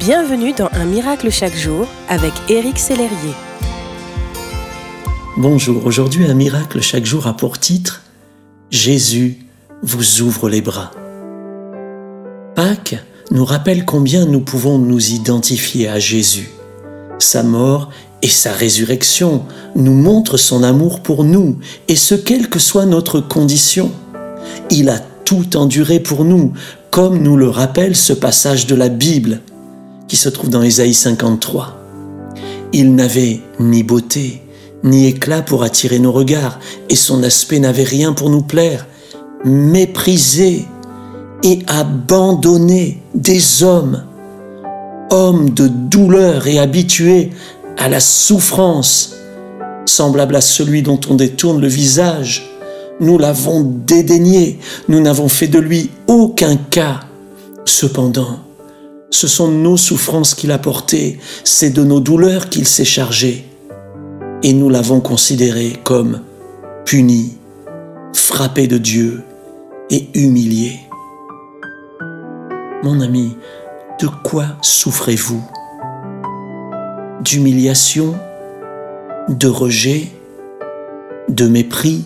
Bienvenue dans Un miracle chaque jour avec Éric Sellerier. Bonjour, aujourd'hui Un miracle chaque jour a pour titre Jésus vous ouvre les bras. Pâques nous rappelle combien nous pouvons nous identifier à Jésus. Sa mort et sa résurrection nous montrent son amour pour nous, et ce quelle que soit notre condition. Il a tout enduré pour nous, comme nous le rappelle ce passage de la Bible se trouve dans Ésaïe 53. Il n'avait ni beauté, ni éclat pour attirer nos regards, et son aspect n'avait rien pour nous plaire. Méprisé et abandonné des hommes, homme de douleur et habitué à la souffrance, semblable à celui dont on détourne le visage, nous l'avons dédaigné, nous n'avons fait de lui aucun cas. Cependant, ce sont nos souffrances qu'il a portées, c'est de nos douleurs qu'il s'est chargé. Et nous l'avons considéré comme puni, frappé de Dieu et humilié. Mon ami, de quoi souffrez-vous? D'humiliation De rejet De mépris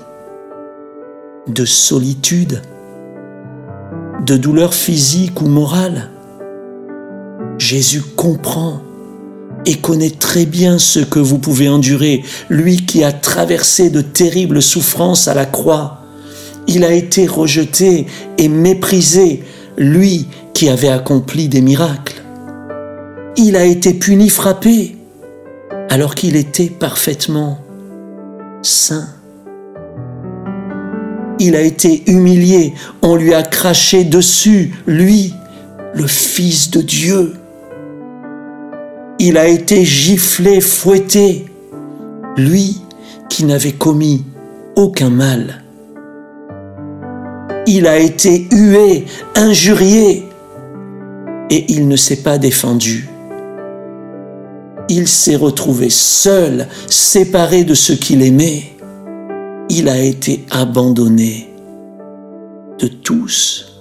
De solitude De douleur physique ou morale? Jésus comprend et connaît très bien ce que vous pouvez endurer, lui qui a traversé de terribles souffrances à la croix. Il a été rejeté et méprisé, lui qui avait accompli des miracles. Il a été puni, frappé, alors qu'il était parfaitement saint. Il a été humilié, on lui a craché dessus, lui, le Fils de Dieu il a été giflé, fouetté, lui qui n'avait commis aucun mal. Il a été hué, injurié, et il ne s'est pas défendu. Il s'est retrouvé seul, séparé de ceux qu'il aimait. Il a été abandonné de tous.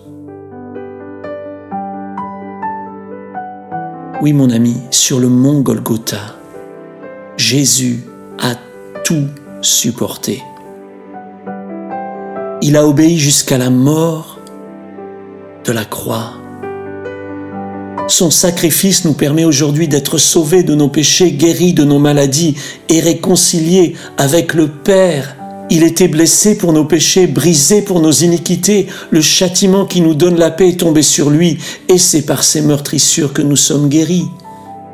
Oui mon ami, sur le mont Golgotha, Jésus a tout supporté. Il a obéi jusqu'à la mort de la croix. Son sacrifice nous permet aujourd'hui d'être sauvés de nos péchés, guéris de nos maladies et réconciliés avec le Père il était blessé pour nos péchés, brisé pour nos iniquités. Le châtiment qui nous donne la paix est tombé sur lui, et c'est par ses meurtrissures que nous sommes guéris,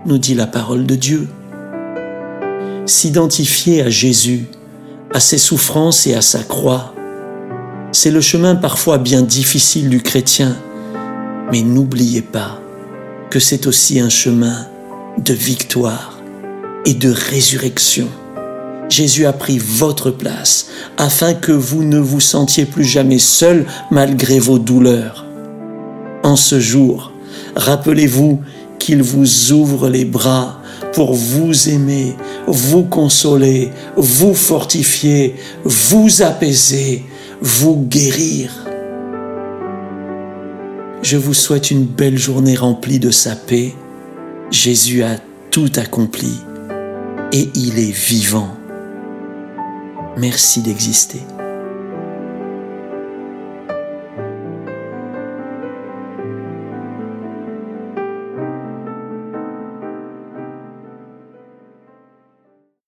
nous dit la parole de Dieu. S'identifier à Jésus, à ses souffrances et à sa croix, c'est le chemin parfois bien difficile du chrétien, mais n'oubliez pas que c'est aussi un chemin de victoire et de résurrection. Jésus a pris votre place afin que vous ne vous sentiez plus jamais seul malgré vos douleurs. En ce jour, rappelez-vous qu'il vous ouvre les bras pour vous aimer, vous consoler, vous fortifier, vous apaiser, vous guérir. Je vous souhaite une belle journée remplie de sa paix. Jésus a tout accompli et il est vivant. Merci d'exister.